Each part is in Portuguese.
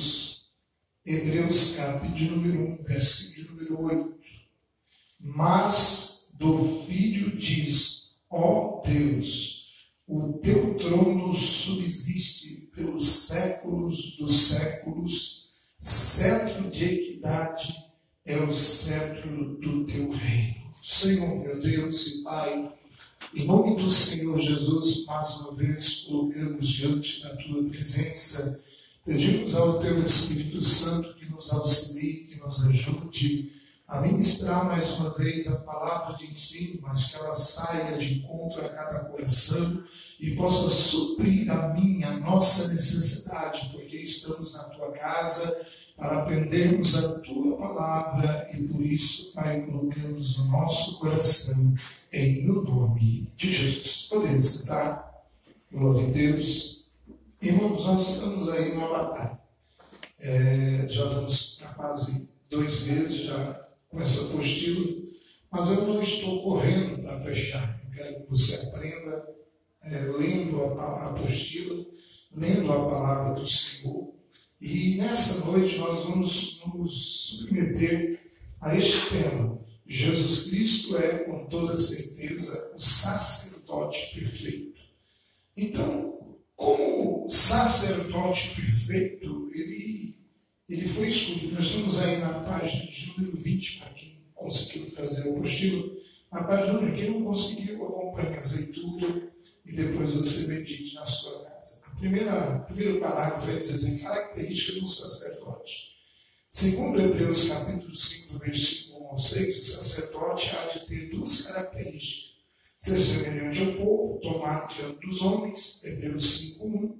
Deus, Hebreus capítulo de número 1, versículo número 8. Mas do Filho diz, ó Deus, o teu trono subsiste pelos séculos dos séculos, cetro de equidade é o cetro do teu reino. Senhor, meu Deus e Pai, em nome do Senhor Jesus, mais uma vez colocamos diante da tua presença, pedimos ao teu Espírito Santo que nos auxilie, que nos ajude a ministrar mais uma vez a palavra de ensino, mas que ela saia de encontro a cada coração e possa suprir a minha, a nossa necessidade, porque estamos na tua casa para aprendermos a tua palavra e por isso, Pai, colocamos no nosso coração em no nome de Jesus. Podemos sentar? Glória a Deus. Irmãos, nós estamos aí numa batalha. É, já vamos há quase dois meses já com essa apostila, mas eu não estou correndo para fechar. Eu quero que você aprenda é, lendo a, a apostila, lendo a palavra do Senhor. E nessa noite nós vamos nos submeter a este tema Jesus Cristo é, com toda certeza, o sacerdote perfeito. Então, como sacerdote perfeito, ele, ele foi escolhido. Nós estamos aí na página de número 20, para quem conseguiu trazer o apostilo. Na página número quem não conseguiu, acompanhe a leitura e depois você medite na sua casa. A primeira, o primeiro parágrafo vai dizer assim, característica do sacerdote. Segundo Hebreus capítulo 5, versículo 1 ao 6, Ser semelhante ao povo, tomar diante dos homens, Hebreus 5.1,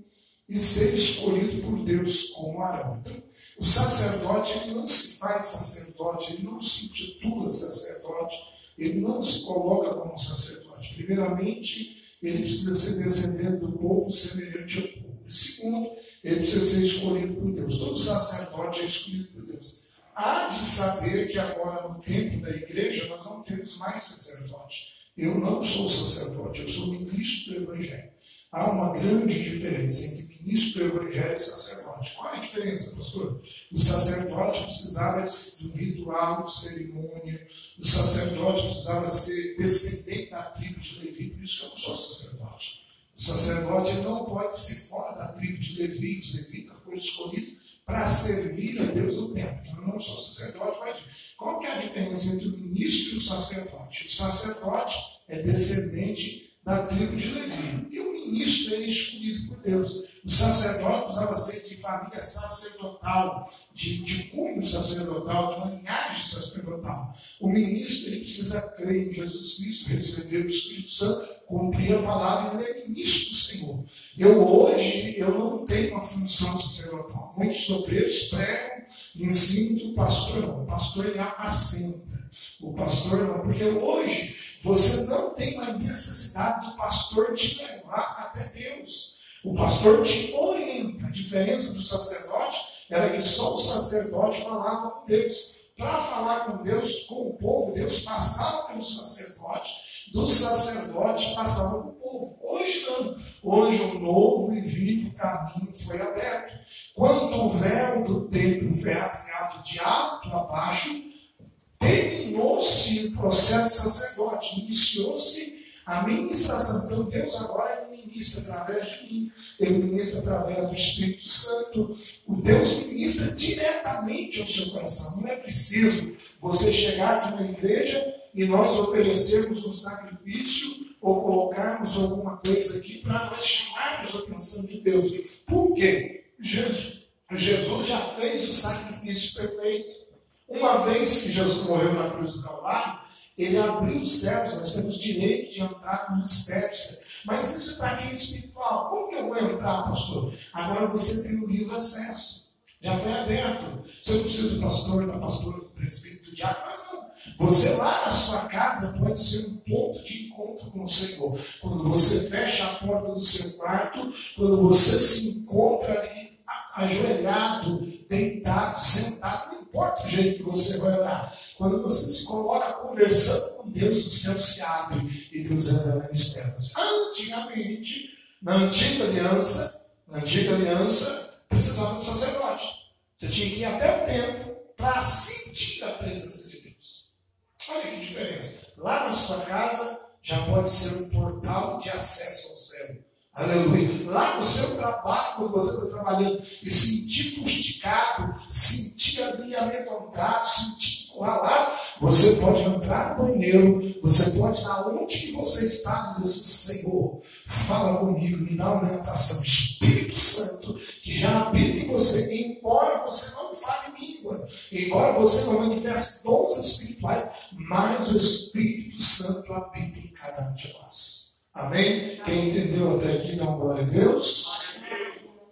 e ser escolhido por Deus como Arão. Então, o sacerdote ele não se faz sacerdote, ele não se intitula sacerdote, ele não se coloca como sacerdote. Primeiramente, ele precisa ser descendente do povo semelhante ao povo. E segundo, ele precisa ser escolhido por Deus. Todo sacerdote é escolhido por Deus há de saber que agora no tempo da igreja nós não temos mais sacerdote. Eu não sou sacerdote, eu sou ministro do Evangelho. Há uma grande diferença entre ministro do Evangelho e sacerdote. Qual é a diferença, pastor? O sacerdote precisava de um ritual, de cerimônia, o sacerdote precisava ser descendente da tribo de Levi, por isso que eu não sou sacerdote. O sacerdote não pode ser fora da tribo de Levi, os levitas foram escolhidos para servir a Deus no templo. Então, eu não sou sacerdote, mas qual que é a diferença entre o ministro e o sacerdote? O sacerdote é descendente da tribo de Levi. E o ministro é escolhido por Deus. O sacerdote precisava ser de família sacerdotal, de, de cunho sacerdotal, de uma linhagem sacerdotal. O ministro ele precisa crer em Jesus Cristo, receber o Espírito Santo, cumprir a palavra ele é ministro do Senhor. Eu hoje eu não tenho uma função sacerdotal. Muitos obreiros pregam, ensinam o pastor não. O pastor ele assenta. O pastor não, porque hoje você não tem mais necessidade do pastor te levar até Deus. O pastor te orienta. A diferença do sacerdote era que só o sacerdote falava com Deus. Para falar com Deus, com o povo, Deus passava pelo sacerdote, do sacerdote passava para o povo. Hoje não. Hoje um novo e vivo caminho foi aberto. Quando o véu do templo foi rasgado de alto a baixo, terminou-se o processo sacerdote, iniciou-se a ministração. Então Deus agora ministra através de mim, ele ministra através do Espírito Santo. O Deus ministra diretamente ao seu coração. Não é preciso você chegar aqui na igreja e nós oferecermos um sacrifício ou colocarmos alguma coisa aqui para nós chamarmos a atenção de Deus. Por quê? Jesus, Jesus já fez o sacrifício perfeito. Uma vez que Jesus morreu na cruz do Calvário, ele abriu os céus, nós temos direito de entrar no mistério. Mas isso para quem é espiritual. Como que eu vou entrar, pastor? Agora você tem o livre acesso. Já foi aberto. Você não precisa do pastor, da pastora, do presbítero, do diabo. Não. Você lá na sua casa pode ser um ponto de encontro com o Senhor. Quando você fecha a porta do seu quarto, quando você se encontra ali ajoelhado, deitado, sentado, não importa o jeito que você vai orar. Quando você se coloca conversando com Deus, o céu se abre e Deus revela mistérios. Antigamente, na antiga aliança, na antiga aliança, precisava de um sacerdote. Você tinha que ir até o templo para sentir a presença de Deus. Olha que diferença. Lá na sua casa já pode ser um portal de acesso ao céu. Aleluia. Lá no seu trabalho, quando você está trabalhando e sentir fustigado, sentir ali amedrontado, sentir encurralado, você pode entrar no banheiro, você pode, na onde que você está, dizer assim, Senhor, fala comigo, me dá uma orientação. Espírito Santo, que já habita em você, embora você não fale língua, embora você não manifeste dons espirituais, mas o Espírito Santo habita em cada um de nós. Amém? Quem entendeu até aqui, dá uma glória a Deus.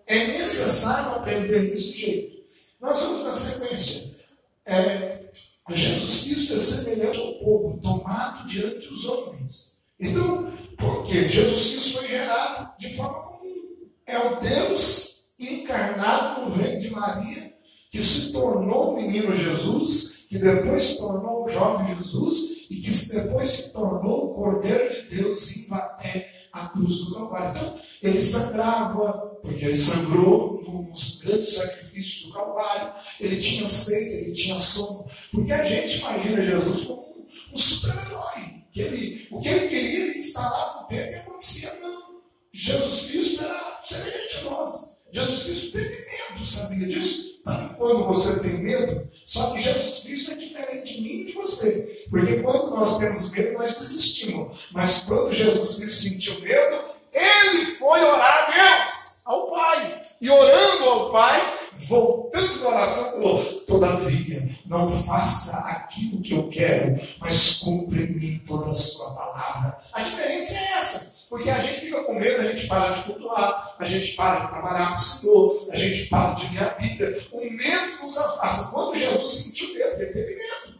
É necessário aprender desse jeito. Nós vamos na sequência. É, Jesus Cristo é semelhante ao povo, tomado diante dos homens. Então, porque Jesus Cristo foi gerado de forma comum. É o Deus encarnado no reino de Maria, que se tornou o menino Jesus, que depois se tornou o jovem Jesus, e que depois se tornou o Cordeiro de Deus indo até a cruz do Calvário. Então, ele sangrava, porque ele sangrou nos grandes sacrifícios do Calvário, ele tinha sede, ele tinha sono, porque a gente imagina Jesus como um, super-herói, que ele, o que ele queria, ele instalava o dedo e acontecia, não. Jesus Cristo era semelhante a nós. Jesus Cristo teve medo, sabia disso? Sabe quando você tem medo? Só que Jesus Cristo é diferente de mim e de você. Porque quando nós temos medo, nós desistimos. Mas quando Jesus Cristo sentiu medo, ele foi orar a Deus, ao Pai. E orando ao Pai, voltando da oração, falou: Todavia, não faça aquilo que eu quero, mas cumpre em mim toda a sua palavra. A diferença é essa. Porque a gente fica com medo, a gente para de cultuar, a gente para de trabalhar com o Senhor, a gente para de ler a Bíblia. O medo nos afasta. Quando Jesus sentiu medo, ele teve medo.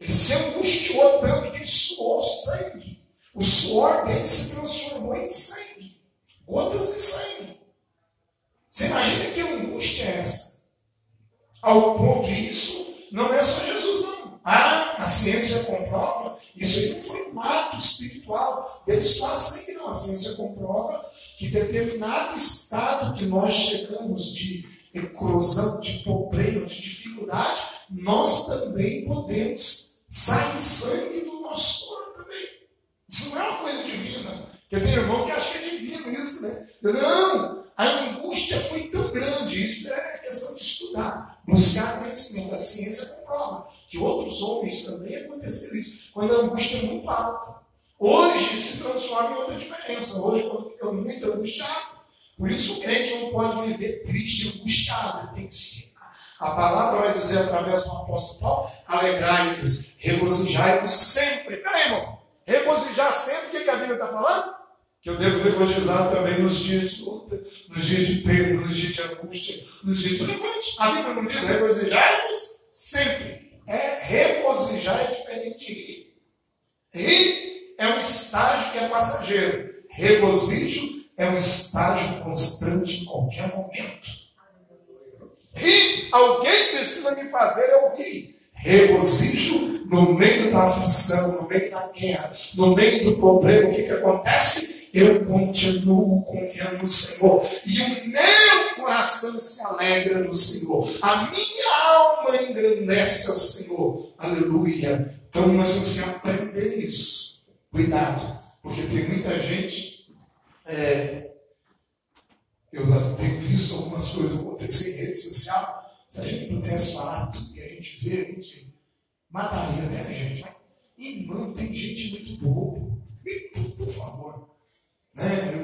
Ele se angustiou tanto que ele suou sangue. O suor dele se transformou em sangue. Gotas de sangue. Você imagina que angústia é essa? Ao ponto isso não é só Jesus, não. Ah, a ciência comprova. Isso aí não foi um ato espiritual dele só sangue, não. A ciência comprova determinado estado que nós chegamos de eclosão, de problema, de dificuldade, nós também podemos sair sangue do nosso corpo também. Isso não é uma coisa divina. Porque tem irmão que acha que é divino isso, né? Não! A angústia foi tão grande, isso é questão de estudar, buscar conhecimento. A ciência comprova que outros homens também aconteceu isso, quando a angústia é muito alta. Hoje se transforma em outra diferença. Hoje, quando fica muito angustiado, por isso o crente não pode viver triste, angustiado, ele tem que ser. A palavra vai dizer através do apóstolo Paulo: alegrai-vos, regozijai-vos sempre. Peraí, irmão, regozijar sempre, o que, a Bíblia está falando? Que eu devo regozijar também nos dias de luta, nos dias de perda, nos dias de angústia, nos dias de levante. A Bíblia não diz regozijai-vos sempre. É regozijar é diferente de rir. Rir é um estágio que é passageiro. Regozijo é um estágio constante em qualquer momento. Rir, alguém precisa me fazer eu rir. Regozijo no meio da aflição, no meio da guerra, no meio do problema. O que, que acontece? Eu continuo confiando no Senhor. E o meu coração se alegra no Senhor. A minha alma engrandece ao Senhor. Aleluia. Então nós temos que aprender isso. Cuidado, porque tem muita gente. É, eu tenho visto algumas coisas acontecer em rede social. Se a gente pudesse falar tudo que a gente vê, a gente mataria até a gente. Irmão, tem gente muito. Por, por favor. Né?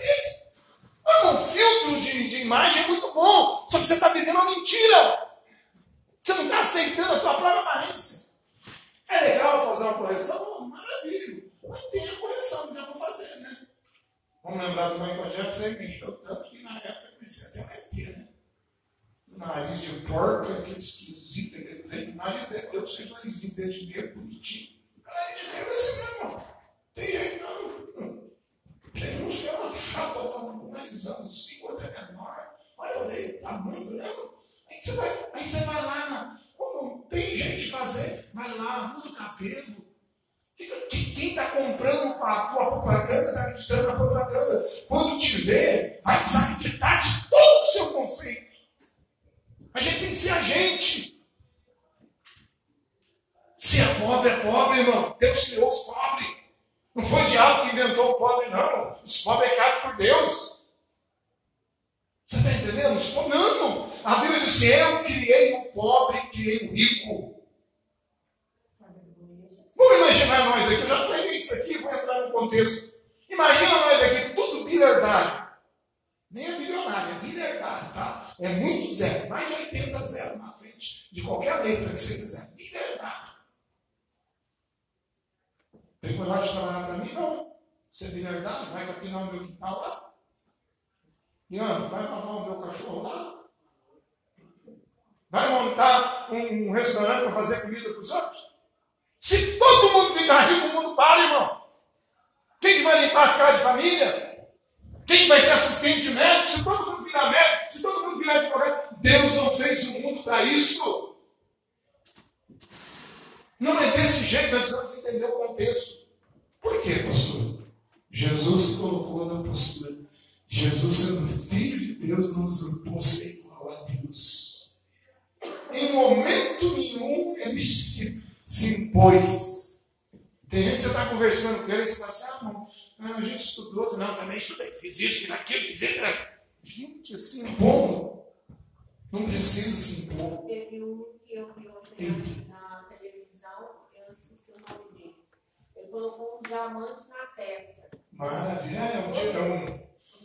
Dele. Mano, um filtro de, de imagem é muito bom, só que você está vivendo uma mentira. Você não está aceitando a tua própria aparência. É legal fazer uma correção? Maravilha. Mas tem a correção que dá para fazer, né? Vamos lembrar do Michael Jackson, ele mexeu tanto que na época parecia até um ET, né? Nariz de porca, aquele esquisito, aquele. Nariz dele, eu sei o narizinho dele de meio bonitinho. Nariz de meio é assim mesmo. Tem jeito não. Tem uns que é uma chapa com um narizão assim, outra é menor. Olha a orelha, tamanho, né? Aí você vai, aí você vai lá na. Como tem de fazer, vai lá, muda o cabelo. Fica, quem está comprando a tua propaganda, está acreditando na propaganda. Quando te vê, vai desacreditar de todo o seu conceito. A gente tem que ser a gente. Se é pobre, é pobre, irmão. Deus criou os pobres. Não foi o diabo que inventou o pobre, não. Os pobres é criado por Deus. Você está entendendo? Não, a Bíblia diz: Eu criei o pobre criei o rico. Vamos imaginar nós aqui, eu já peguei isso aqui, vou entrar no contexto. Imagina nós aqui, tudo bilhardário. Nem é bilionário, é tá? É muito zero, mais de 80 zero na frente de qualquer letra que você quiser. Bilhardário. Tem coragem de trabalhar para mim? Não. Você é bilhardário, vai capinar o meu quintal lá? Leandro, vai lavar o meu cachorro lá? Vai montar um, restaurante para fazer comida para os outros? Se todo mundo ficar rico, o mundo para, irmão. Quem que vai limpar as casas de família? Quem vai ser assistente médico? Se todo mundo virar médico, se todo mundo virar advogado, Deus não fez o mundo para isso. Não é desse jeito, nós precisamos entender o contexto. Por quê, pastor? Jesus se colocou na postura Jesus, de Deus, não nos impôs ser igual a Deus. Em momento nenhum ele se, se impôs. Tem gente que você está conversando com ele e você fala assim: ah, não, não, a gente estudou, não, também estudei, fiz isso, fiz aquilo, fiz aquilo. Gente, se impor, não precisa se impor. Teve um que eu vi ontem na televisão, eu esqueci o nome dele. Ele colocou um diamante na testa. Maravilha, é um, é um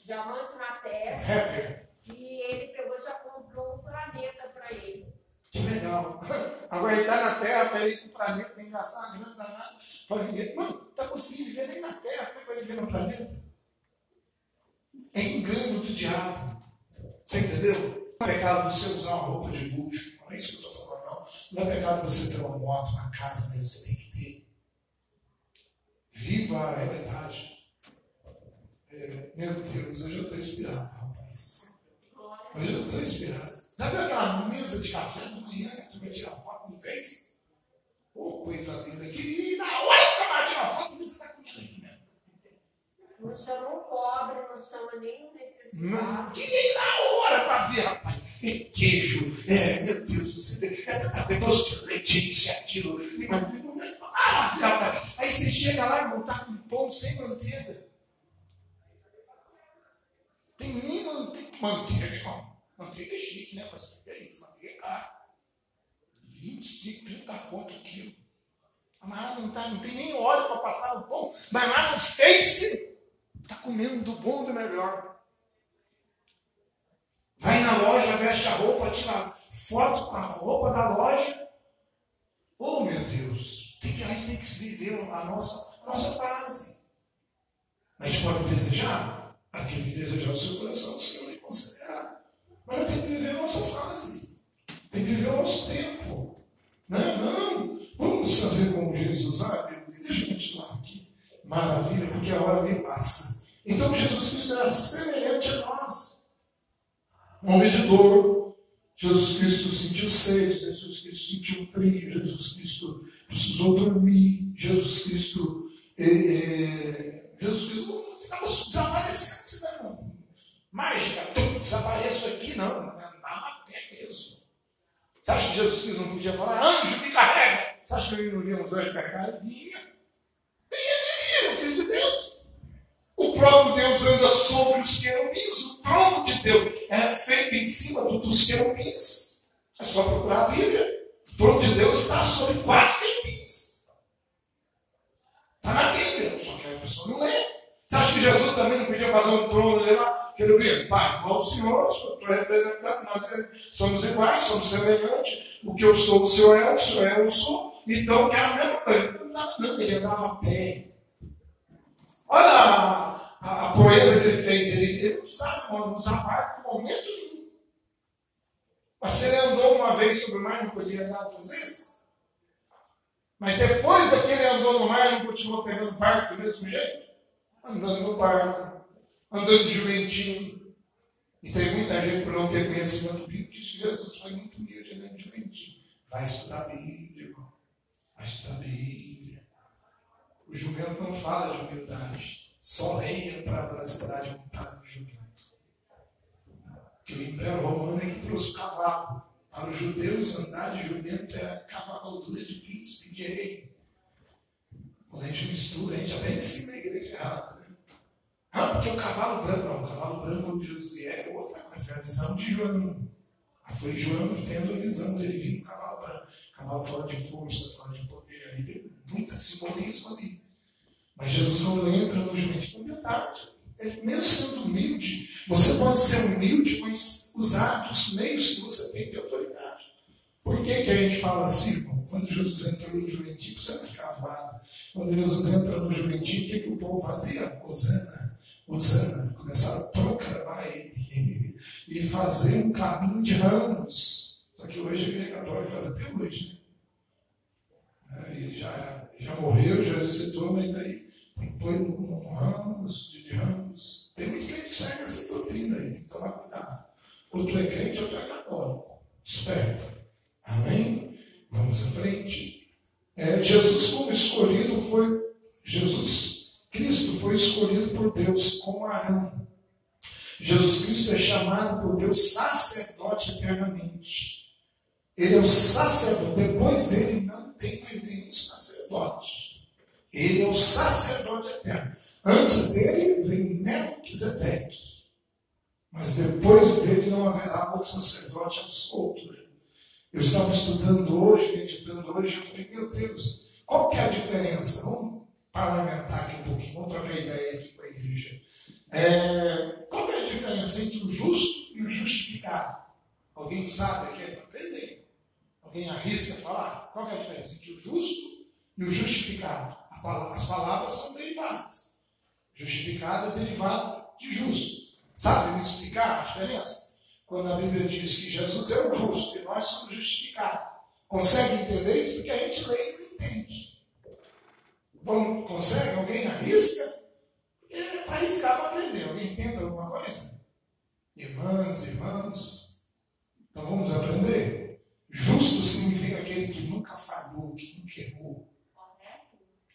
diamante na terra. E ele pegou já comprou um planeta para ele. Que legal. Agora ele está na Terra para ele ir para o planeta, nem gastar grana danada. Mano, está conseguindo viver nem na Terra, como é que vai viver no planeta? É engano do diabo. Você entendeu? Não é pecado você usar uma roupa de luxo. Não é isso que eu estou falando, não. Não é pecado você ter uma moto, uma casa, mas você tem que ter. Viva a realidade. É, meu Deus, hoje eu estou inspirado, rapaz. Hoje eu estou inspirado. Já viu aquela mesa de café da manhã que a turma tira foto no Face? Ô, oh, coisa linda. Que na hora que a turma tira foto, você está comendo aqui mesmo. Não chama o pobre, não chama o necessitado. Que nem na hora para ver, rapaz. É queijo, é, meu Deus do céu. É, é doce de leite, isso e aquilo. Ah, rapaz. Aí você chega lá, irmão, tá com pão sem manteiga. Tem nem manteiga. Manteiga, irmão. Manteiga é chique, né, pastor? É isso, manteiga é caro. 25, 30 conto o quilo. Mas não, tá, não tem nem óleo para passar no pão. Mas lá no Face, está comendo do bom do melhor. Vai na loja, veste a roupa, tira foto com a roupa da loja. Oh, meu Deus. Tem que, a gente tem que viver a nossa, a nossa fase. A gente pode desejar? Aquele que desejar o seu coração, o Senhor lhe concederá. Mas nós temos que viver a nossa fase. Tem que viver o nosso tempo. Não, não. Vamos fazer como Jesus. Ah, deixa eu continuar aqui. Maravilha, porque a hora nem passa. Então Jesus Cristo era semelhante a nós. Um homem de dor. Jesus Cristo sentiu sede, Jesus Cristo sentiu frio, Jesus Cristo precisou dormir, Jesus Cristo. Eh, eh, Jesus Cristo não ficava desaparecendo assim, não. Mágica, desapareço aqui, não. Andava a pé mesmo. Você acha que Jesus Cristo não podia falar, anjo, me carrega? Você acha que eu não via uns anjos carregados? Vinha. Vinha, o filho de Deus. O próprio Deus anda sobre os querubins. O trono de Deus é feito em cima dos querubins. É só procurar a Bíblia. O trono de Deus está sobre quatro querubins. Está na Bíblia, só que a pessoa não lê. Você acha que Jesus também não podia fazer um trono ali lá? Querubim, pai, igual o Senhor, estou representando, nós somos iguais, somos semelhantes. O que eu sou, o Senhor é, o Senhor é, eu sou. Então, que era a mesma coisa. Não, ele andava pé. Olha a, a, a, proeza que ele fez. Ele, ele não precisava usar barco em momento nenhum. Mas se ele andou uma vez sobre o mar, não podia andar duas vezes? Mas depois daquele andou no mar, não continuou pegando barco do mesmo jeito? Andando no barco, andando de jumentinho. E tem muita gente por não ter conhecimento bíblico diz que Jesus foi muito humilde andando de jumentinho. Vai estudar a Bíblia, irmão. Vai estudar a Bíblia. O jumento não fala de humildade. Só rei entrava na cidade montado no jumento. Que o Império Romano é que trouxe o cavalo. Para os judeus, andar de jumento é cavalgadura de príncipe, de rei. Quando a gente não estuda, a gente até ensina a igreja errada. Ah, porque o cavalo branco, não, o cavalo branco, quando Jesus vier, é outra coisa, foi a visão de João. Foi João tendo a visão dele vir no cavalo branco. O cavalo fala de força, fala de poder. Ali tem muita simbolismo ali. Mas Jesus, quando entra no jumentinho, com humildade. Ele, mesmo sendo humilde, você pode ser humilde, mas usar os meios que você tem de autoridade. Por que, que a gente fala assim, irmão? Quando Jesus entrou no jumentinho, você não ficava voado. Quando Jesus entra no jumentinho, o que, que o povo fazia? Osana, Osana. Começaram a proclamar ele e fazer um caminho de ramos. Só que hoje a igreja católica faz até hoje, né? Ele já, já morreu, já ressuscitou, mas aí põe um ramos, de ramos. Tem muito crente que segue essa doutrina aí, tem que tomar cuidado. Outro é crente, outro é católico. Esperto. Amém? Vamos em frente. É, Jesus, como escolhido, foi. Jesus Cristo foi escolhido por Deus como Arão. Jesus Cristo é chamado por Deus sacerdote eternamente. Ele é o sacerdote. Depois dele não tem mais nenhum sacerdote. Ele é o sacerdote eterno. Antes dele vem Melquisedeque. Mas depois dele não haverá outro sacerdote absoluto. Eu estava estudando hoje, meditando hoje, eu falei, meu Deus, qual que é a diferença? Vamos parlamentar aqui um pouquinho, vamos trocar ideia aqui com a igreja. É, qual é a diferença entre o justo e o justificado? Alguém sabe aqui? Para aprender. Alguém arrisca falar? Qual é a diferença entre o justo e o justificado? As palavras são derivadas. Justificado é derivado de justo. Sabe me explicar a diferença? Quando a Bíblia diz que Jesus é o justo e nós somos justificados. Consegue entender isso? Porque a gente lê e não entende. Vamos, consegue? Alguém arrisca? Porque é para arriscar para aprender. Alguém entende alguma coisa? Irmãs, irmãos. Então vamos aprender. Justo significa aquele que nunca falhou, que nunca errou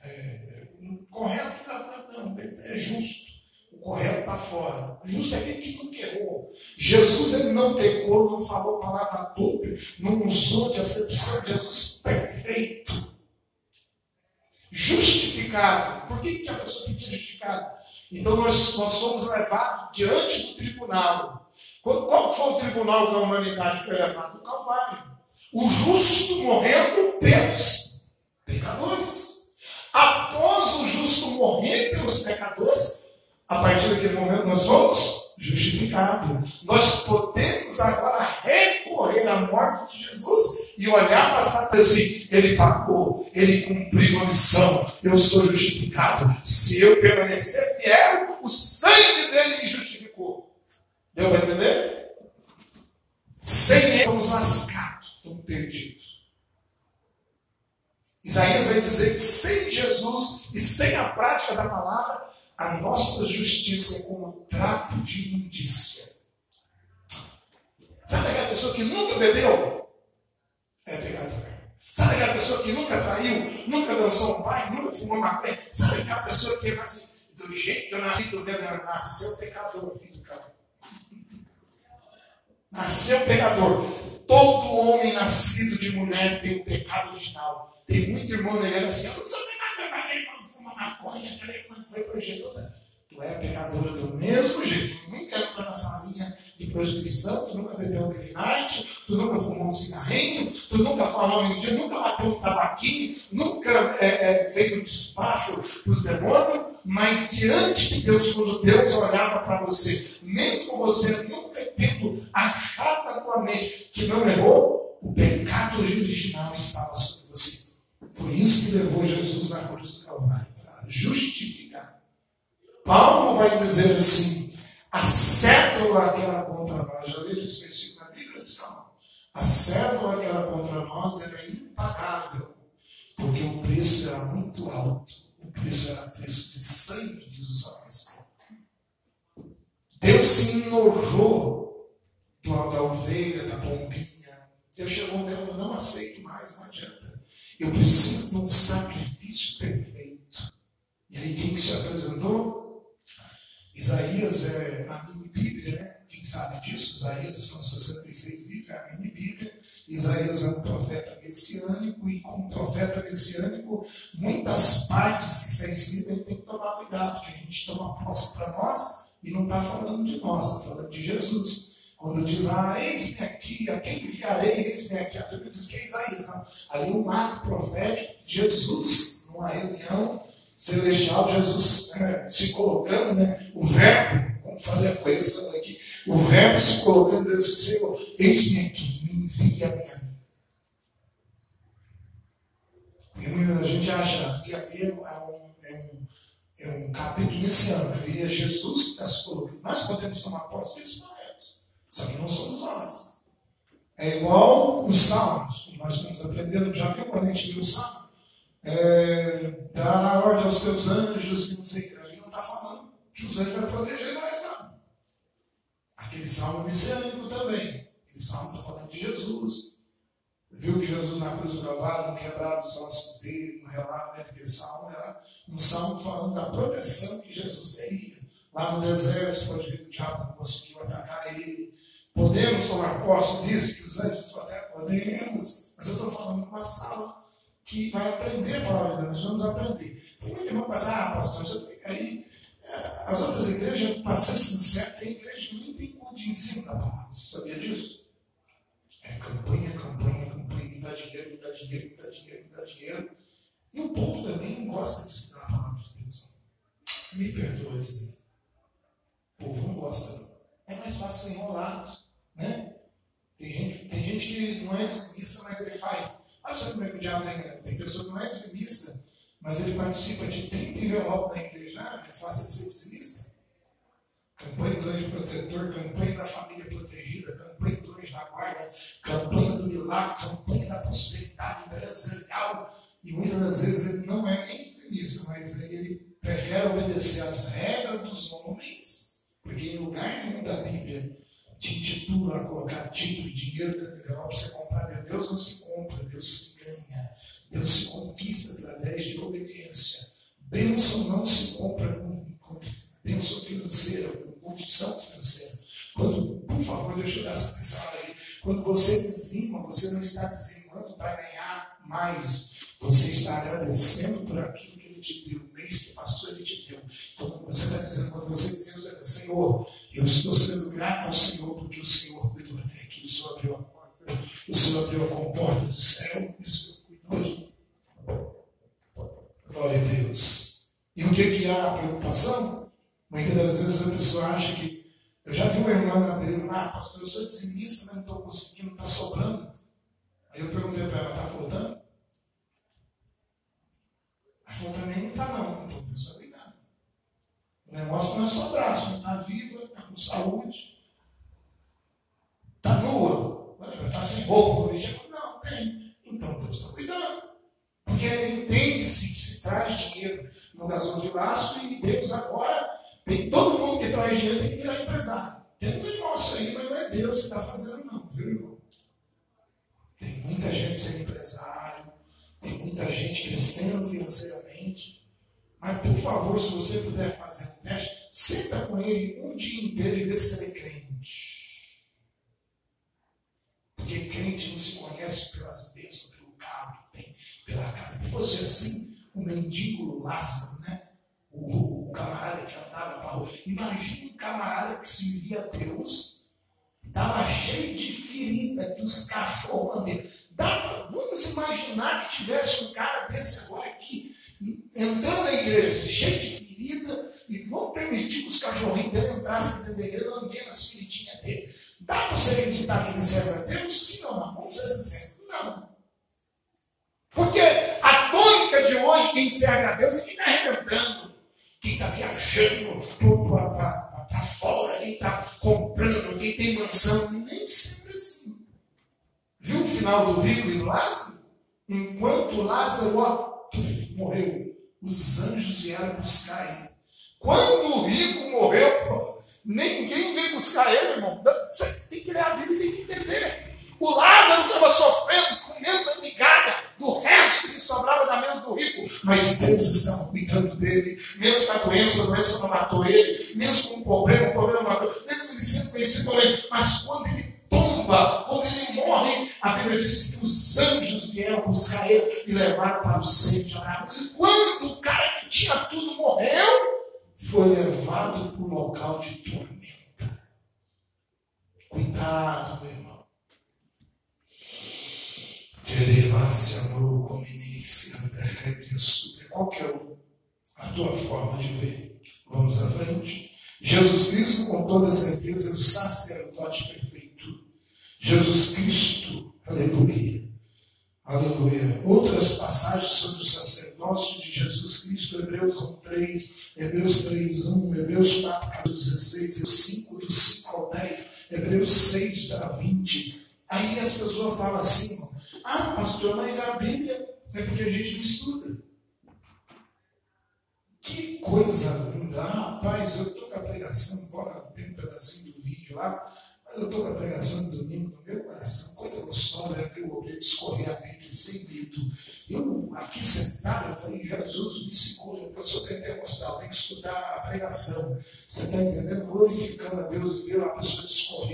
é, correto não, é justo. O correto está fora. Justo é aquele que não errou. Jesus ele não pecou, não falou palavra dupla, não usou de acepção. Jesus perfeito. Justificado. Por que, que a pessoa tem que ser justificada? Então nós, nós somos levados diante do tribunal. Qual foi o tribunal que a humanidade foi levada? O Calvário. O justo morrendo pelos pecadores. Após o justo morrer pelos pecadores, a partir daquele momento nós somos justificados. Nós podemos agora recorrer à morte de Jesus e olhar para Satanás e assim, ele pagou, ele cumpriu a missão, eu sou justificado. Se eu permanecer fiel, o sangue dele me justificou. Deu para entender? Sem ele, estamos lascados, estamos perdidos. Isaías vai dizer que sem Jesus e sem a prática da palavra, a nossa justiça é como um trapo de imundícia. pessoa que nunca bebeu? É pecador. Sabe aquela pessoa que nunca traiu, nunca dançou um pai, nunca fumou maconha? Sabe aquela pessoa que é assim, do jeito que eu nasci, do vendo, nasceu pecador, filho do cara. Nasceu pecador. Todo homem nascido de mulher tem um pecado original. Tem muito irmão negando assim, eu não sou pecador, mas aquele quando fuma maconha, aquele quando foi projetada. Tu é pecadora do mesmo jeito. Tu nunca entrou nessa linha de prostituição, tu nunca bebeu um night, tu nunca fumou um cigarrinho, tu nunca falou um mentira, nunca bateu um tabaquinho, nunca é, é, fez um despacho para os demônios, mas diante de Deus, quando Deus olhava para você, mesmo você nunca tendo achado na tua mente que não errou, o pecado original estava sobre você. Foi isso que levou Jesus na cruz do Calvário, para justificar. Paulo vai dizer assim: a cédula que era contra nós, já leram esse versículo na Bíblia? Assim, a cédula que era contra nós era impagável, porque o preço era muito alto. O preço era preço de sangue, diz o salmista. Deus se enojou da ovelha, da pombinha. Deus chegou nela, eu não aceito mais, não adianta. Eu preciso de um sacrifício perfeito. E aí quem que se apresentou? Isaías é a mini Bíblia, né? Quem sabe disso? Isaías são 66 livros, é a mini Bíblia. Isaías é um profeta messiânico, e como profeta messiânico, muitas partes que está escrito ele tem que tomar cuidado, porque a gente toma posse para nós e não está falando de nós, está falando de Jesus. Quando diz, ah, eis-me aqui, a quem enviarei, eis-me aqui, a Bíblia diz que é Isaías. Não. Ali um ato profético, Jesus, celestial, Jesus né, se colocando, né, o verbo, vamos fazer a coisa aqui, o verbo se colocando, dizendo assim, Senhor, eis-me aqui, me envia-me a mim. Porque a gente acha que ali é um, é um, é um capítulo iniciano, que é Jesus que está se colocando. Nós podemos tomar posse disso, não é? Só que não somos nós. É igual os salmos, nós estamos aprendendo, já viu quando a gente viu o salmo? É, dá a ordem aos teus anjos, não sei o que. Ali não está falando que os anjos vão proteger nós, não. Aquele salmo messiânico também. Aquele salmo está falando de Jesus. Viu que Jesus na cruz do Calvário não quebrava os ossos dele, no relato, né? Porque salmo era um salmo falando da proteção que Jesus teria. Lá no deserto, pode ver o diabo não conseguiu atacar ele. Podemos tomar posse disso que os anjos falaram? Podemos. Mas eu estou falando de uma sala que vai aprender a palavra de Deus. Nós vamos aprender. Tem muito irmão que fala, ah, pastor, você fica aí. É, as outras igrejas, para ser sincero, tem igreja que nem tem culto de ensino da palavra. Você sabia disso? É campanha, campanha, campanha, me dá dinheiro, me dá dinheiro, me dá dinheiro, me dá dinheiro. E o povo também não gosta de ensinar a palavra de Deus. Me perdoa dizer. O povo não gosta. É mais fácil enrolado. Né? Tem, gente, tem gente que não é dizimista, mas ele faz. Ah, sabe como é que o diabo tem? Tem pessoa que não é dizimista, mas ele participa de 30 envelopes na igreja. Ah, é fácil de ser dizimista. Campanha do anjo protetor, campanha da família protegida, campanha do anjo da guarda, campanha do milagre, campanha da prosperidade empresarial. E muitas das vezes ele não é nem dizimista, mas ele prefere obedecer às regras dos homens, porque em lugar nenhum da Bíblia te intitula a colocar título e dinheiro do envelope para você comprar. Né? Deus não se Deus se ganha. Deus se conquista através de obediência. Bênção não se compra com, com bênção financeira, com condição financeira. Quando, por favor, deixa eu dar essa atenção aí. Quando você dizima, você não está dizimando para ganhar mais. Você está agradecendo por aquilo que Ele te deu. O mês que passou, Ele te deu. Então, você está dizendo, quando você diz, Senhor, eu estou sendo grato ao Senhor porque o Senhor O Senhor abriu a comporta do céu e o Senhor cuidou de mim. Glória a Deus. E o que, que há preocupação? Muitas das vezes a pessoa acha que. Eu já vi uma irmã na Bíblia, ah, pastor, eu sou dizimista, mas não estou conseguindo, está sobrando. Aí eu perguntei para ela, está faltando? Ela falou, também não está não. Então Deus está cuidando. O negócio não é só braço, não está viva, com saúde. Está nua? Está sem roupa? Não, tem. Então Deus está cuidando. Porque entende-se que se traz dinheiro no gasofilaço e Deus agora tem todo mundo que traz dinheiro tem que virar empresário. Tem um negócio aí, mas não é Deus que está fazendo, não, viu, irmão? Tem muita gente sendo empresário, tem muita gente crescendo financeiramente. Mas, por favor, se você puder fazer um teste, senta com ele um dia inteiro e vê se ele é crente. Porque crente não se conhece pelas bênçãos, pelo carro que tem, pela casa. Se fosse assim, o mendigo Lázaro, né? O, o camarada que andava para rua. Imagina um camarada que servia a Deus, estava cheio de ferida, que os cachorros lambiam. Vamos imaginar que tivesse um cara desse agora aqui, entrando na igreja, cheio de ferida, e vamos permitir que os cachorrinhos dele entrassem dentro da igreja, lambendo as feridinhas dele. Dá para você acreditar que ele serve a Deus? Sim ou não? Vamos ser sinceros. Não. Porque a tônica de hoje, quem serve a Deus é quem está arrebentando, quem está viajando para fora, quem está comprando, quem tem mansão. Nem sempre assim. Viu o final do rico e do Lázaro? Enquanto Lázaro ó, morreu, os anjos vieram buscar ele. Quando o rico morreu, ninguém veio buscar ele, irmão. Você tem que ler a Bíblia e tem que entender. O Lázaro estava sofrendo, comendo a migada do resto que sobrava da mesa do rico. Mas Deus estava cuidando dele. Mesmo com a doença, a doença não matou ele. Mesmo com o problema, o problema matou. Mesmo ele sendo conhecido por ele. Mas quando ele tomba, quando ele morre, a Bíblia diz que os anjos vieram buscar ele e levaram para o seio de Abraão. Quando o cara que tinha tudo morreu, foi levado para o local de tormenta. Cuidado, meu irmão. Qual que é a tua forma de ver? Vamos à frente. Jesus Cristo, com toda certeza, é o sacerdote perfeito. Jesus Cristo, aleluia. Aleluia. Outras passagens sobre o sacerdócio de Jesus Cristo, Hebreus 1,3, Hebreus 3,1, Hebreus 4, 16, 5, do 5 ao 10, Hebreus 6, a 20. Aí as pessoas falam assim, ah, pastor, mas a Bíblia é porque a gente não estuda. Que coisa linda. Ah, rapaz, eu estou com a pregação, embora tenha um pedacinho do vídeo lá, mas eu estou com a pregação do domingo no meu coração. Coisa gostosa é ver o obreiro discorrer a Bíblia sem medo. Eu, aqui sentado, eu falei, Jesus, me segura, porque eu sou pentecostal, tenho que estudar a pregação. Você está entendendo? Glorificando a Deus e ver a pessoa.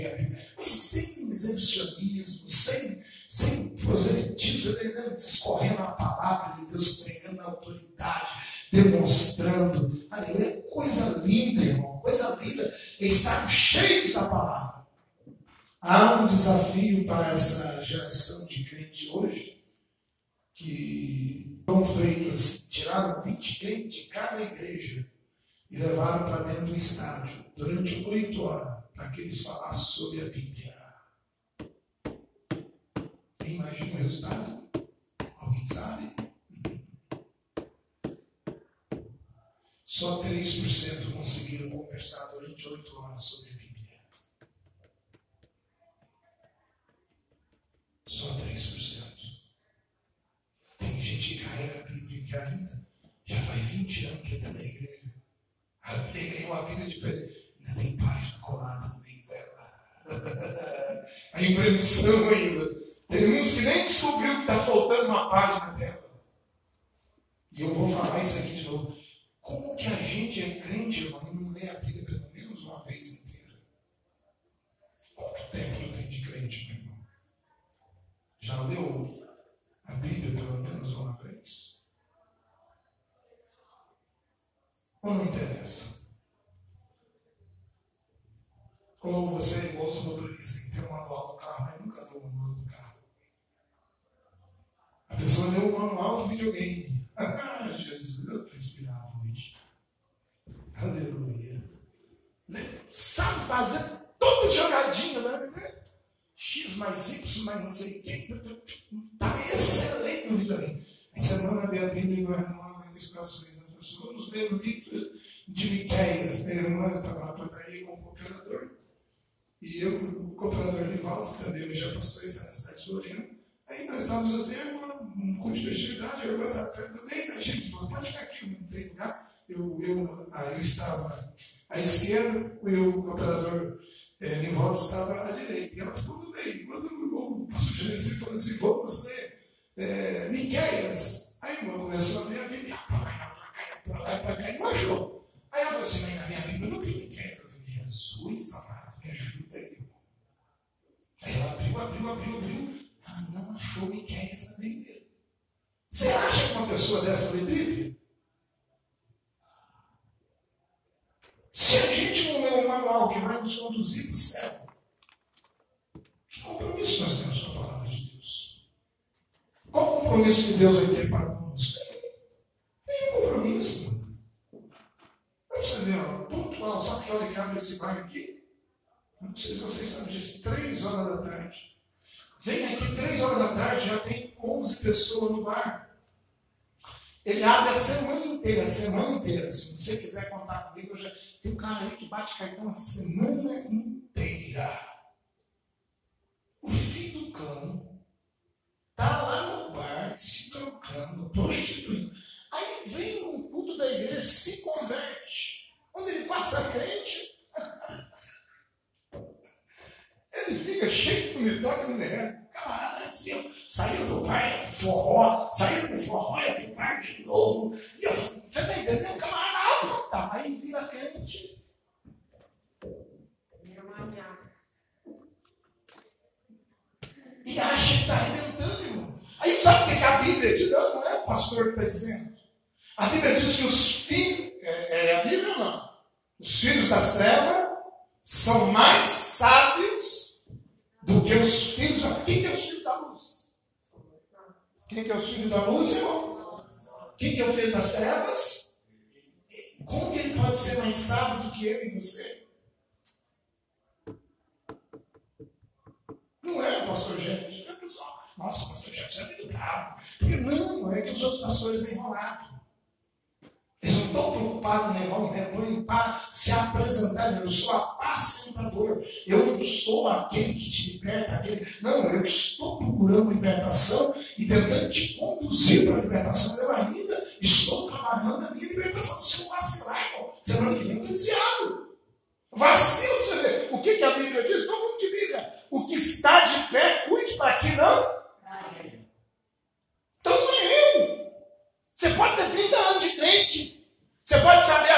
Mas sem exibicionismo, sem, sem proselitismo, você está entendendo? Discorrendo a palavra de Deus, pregando a autoridade, demonstrando. Aleluia. Coisa linda, irmão. Coisa linda. Estar cheios da palavra. Há um desafio para essa geração de crente hoje, que foram feitas, tiraram 20 crentes de cada igreja e levaram para dentro do estádio durante oito horas, para que eles falassem sobre a Bíblia. Quem imagina o resultado? Alguém sabe? Só 3% conseguiram conversar durante oito horas sobre a Bíblia. Só 3%. Tem gente que carrega a Bíblia que ainda já faz 20 anos que está na igreja. A Bíblia ganhou a Bíblia de presente. Ainda tem página colada no meio dela. A impressão ainda. Tem uns que nem descobriu que está faltando uma página dela. E eu vou falar isso aqui de novo. Como que a gente é crente, irmão, e não lê a Bíblia pelo menos uma vez inteira? Quanto tempo tu tem de crente, meu irmão? Já leu a Bíblia pelo menos uma vez? Ou não interessa? Ou você é igual os motoristas que tem um manual do carro, mas nunca leu o manual do carro. A pessoa leu o manual tem 11 pessoas no bar. Ele abre a semana inteira, a semana inteira. Se você quiser contar comigo, eu já tem um cara ali que bate cartão a semana inteira. O filho do cão tá lá no bar se trocando, prostituindo. Aí vem um culto da igreja, se converte. Quando ele passa a crente, ele fica cheio de mitoque no derrete. Camarada, assim, saía do bar pro forró, saía do forró ia pro bar de novo. E eu, você tá entendendo? Camarada, tá. Aí vira crente. E acha que está arrebentando, irmão. Aí sabe o que a Bíblia diz? Não, não é o pastor que está dizendo. A Bíblia diz que os filhos, é, é a Bíblia ou não? Os filhos das trevas são mais sábios do que os filhos. Quem que é os filhos da luz? Quem que é os filhos da luz, irmão? Quem que é o filho das trevas? Como que ele pode ser mais sábio do que eu e você? Não é o pastor Jefferson. É nossa, o pastor Jefferson é muito bravo. Não, é que os outros pastores enrolados. Eles não estão preocupados em levar um rebanho para se apresentar. Eu sou apacentador. Eu não sou aquele que te liberta. Aquele... Não, eu estou procurando libertação e tentando te conduzir para a libertação. Eu ainda estou trabalhando a minha libertação. Se eu vacilar, irmão, semana que vem eu estou desviado. Vacilo, você ver. O que, que a Bíblia diz? Todo mundo de Bíblia. O que está de pé, cuide para que não. Então não é eu. Você pode ter 30 anos de crente. Você pode saber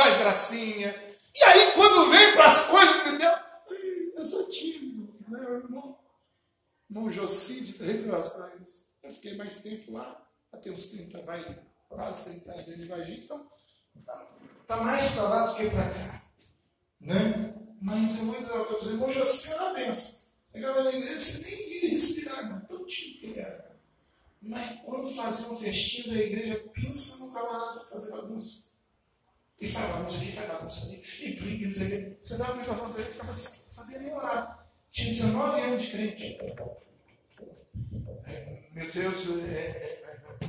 faz gracinha. E aí, quando vem para as coisas de Deus, eu sou tímido, né, irmão? Irmão Jossi, de três gerações. Eu fiquei mais tempo lá, até uns 30, vai, quase 30 anos de Varginha, então está tá mais para lá do que para cá. Né? Mas eu vou dizer uma coisa, irmão José era uma benção. Chegava na igreja, você nem via respirar, não. Tão tímido ele era. Mas quando fazia um festinho da igreja, pensa no camarada fazer bagunça. E faz bagunça aqui, faz bagunça ali, e briga, não sei o quê. Você dava o microfone para ele e ficava assim, sabia nem orar. Tinha 19 anos de crente. É, meu Deus, é, é, é,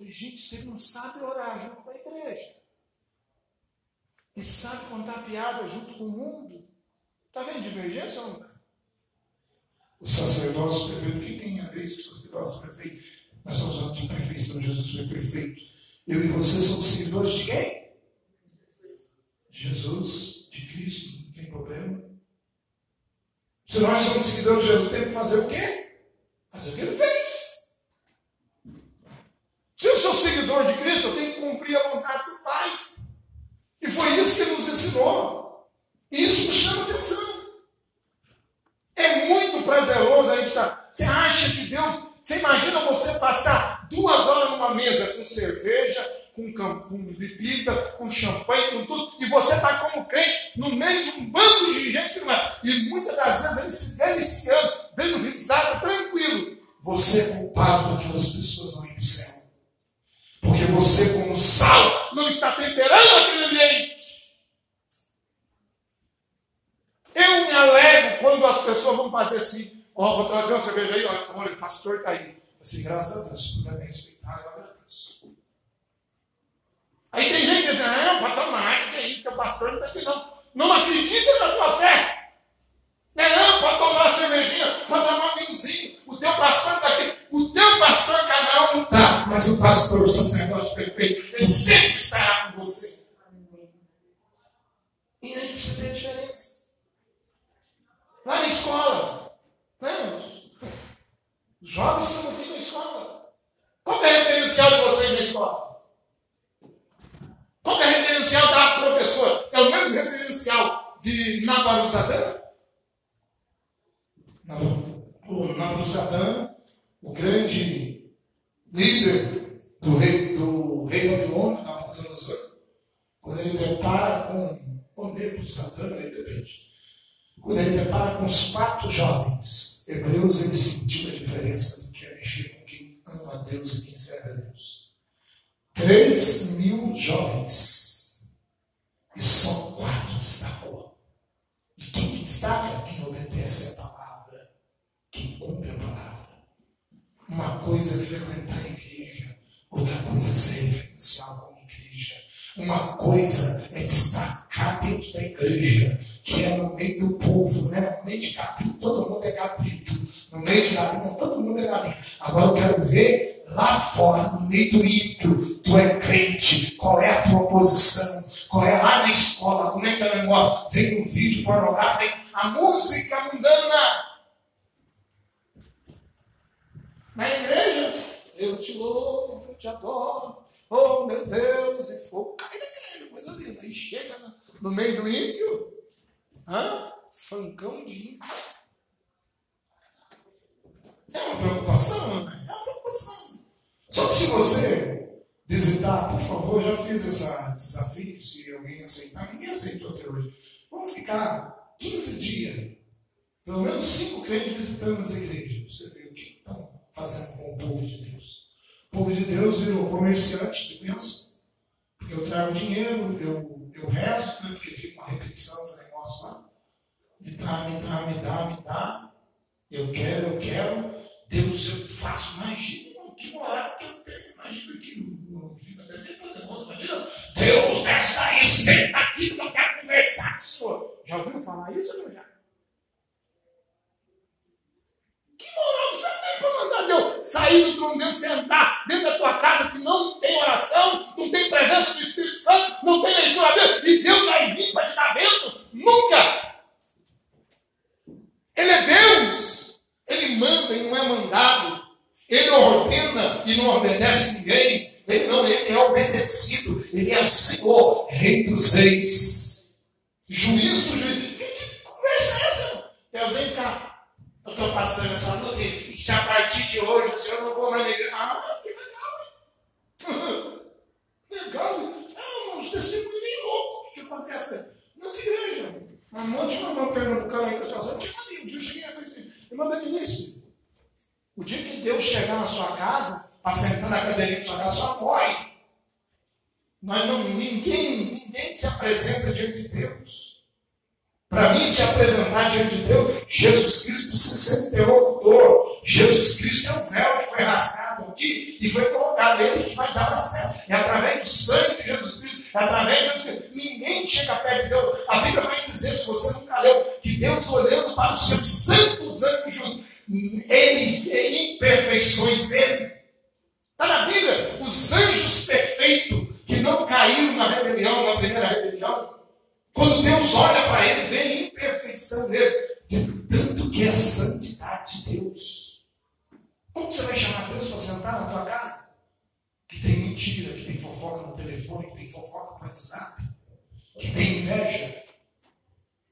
é gente, você não sabe orar junto com a igreja. E sabe contar piada junto com o mundo. Está vendo divergência ou não está? O sacerdócio perfeito, o que tem a ver com o sacerdócio perfeito? Nós estamos falando de perfeição, Jesus foi perfeito. Eu e você somos seguidores de quem? Jesus, de Cristo, não tem problema. Se nós somos seguidores de Jesus, temos que fazer o quê? Fazer o que ele fez. Se eu sou seguidor de Cristo, eu tenho que cumprir a vontade do Pai. E foi isso que ele nos ensinou. E isso me chama atenção. É muito prazeroso a gente estar. Tá, você acha que Deus. Você imagina você passar duas horas numa mesa com cerveja, com, com bebida, com champanhe, com tudo, e você está como crente no meio de um bando de gente que não é. E muitas das vezes ele se deliciando, dando risada, tranquilo. Você é culpado daquelas pessoas não ir para céu. Porque você, como sal, não está temperando aquele ambiente. Eu me alegro quando as pessoas vão fazer assim, ó, oh, vou trazer uma cerveja aí, olha, olha o pastor está aí. Assim, graças a Deus, puder me respeitar. Aí tem gente que diz, não, para tomar, que é isso, que o pastor não está aqui não. Não acredita na tua fé. Não, pode tomar uma cervejinha, pode tomar vinhozinho. O teu pastor está aqui. O teu pastor canal não está, mas o pastor, o sacerdote perfeito, ele sempre estará com você. E a gente precisa ter diferença. Lá na escola, né? os jovens estão aqui na escola. Qual é o referencial de vocês na escola? Qual é o referencial da professora? É o mesmo referencial de Nabaruzadã? Nabaruzadã, o grande líder do rei, do rei Babilônio, Nabucodonosor, quando ele depara com o Nebuzadã, aí depende quando ele depara com os quatro jovens hebreus, ele sentiu a diferença do que é mexer com quem ama a Deus e quem serve a Deus. Três mil jovens. E só quatro destacou. E quem destaca é quem obedece a palavra, quem cumpre a palavra. Uma coisa é frequentar a igreja, outra coisa é ser referencial como igreja. Uma coisa é destacar dentro da igreja que é no meio do povo, né? No meio de cabrito, todo mundo é cabrito. No meio de galinha, todo mundo é galinha. Agora eu quero ver lá fora, no meio do ímpio, tu é crente, qual é a tua posição? Qual é lá na escola? Como é que é o negócio? Vem um vídeo pornográfico, a música mundana. Na igreja, eu te louvo, eu te adoro. Oh meu Deus, e fogo cai na igreja, coisa linda. Aí chega no meio do ímpio, Hã? Fancão de ímpio. É uma só que se você visitar, por favor, já fiz esse desafio, se alguém aceitar, ninguém aceitou até hoje. Vamos ficar 15 dias, pelo menos cinco crentes visitando as igrejas, você vê o que estão fazendo com o povo de Deus. O povo de Deus virou comerciante de bênção, porque eu trago dinheiro, eu, eu rezo, né, porque fica uma repetição do negócio lá. Me dá, me dá, me dá, me dá. Eu quero, eu quero. Deus, eu faço mais dinheiro moral que eu tenho. Imagina que o filho até bem poderoso. Imagina, Deus, desce aí, senta aqui que eu quero conversar com o Senhor. Já ouviu falar isso, meu já? Que moral você tem para mandar Deus sair do trono Deus sentar dentro da tua casa que não tem oração, não tem presença do Espírito Santo, não tem leitura Deus, e Deus vai vir para te dar bênção? Nunca! Ele é Deus! Ele manda e não é mandado. Ele ordena e não obedece ninguém. Ele não, ele é obedecido. Ele é Senhor, Rei dos Reis. Juiz do juiz. Que, que conversa é essa? Deus, vem cá. Eu estou passando essa luta e se a partir de hoje o Senhor não for mais igreja. Ah, que legal. legal. Ah, os testemunhos nem loucos. O que acontece nas igrejas? Um monte de mamão pernambucano de Deus, Jesus Cristo precisa ser interlocutor. Jesus Cristo é o véu que foi rasgado aqui e foi colocado ele que vai dar acesso. É através do sangue de Jesus Cristo, é através de Jesus Cristo. Ninguém chega perto de Deus. A Bíblia vai dizer, se você nunca leu, que Deus olhando para os seus santos anjos, ele vê imperfeições dele. Está na Bíblia, os anjos perfeitos que não caíram na rebelião, na primeira rebelião, quando Deus olha para ele, vê imperfeição dele, de tanto que é a santidade de Deus. Como você vai chamar Deus para sentar na tua casa? Que tem mentira, que tem fofoca no telefone, que tem fofoca no WhatsApp, que tem inveja,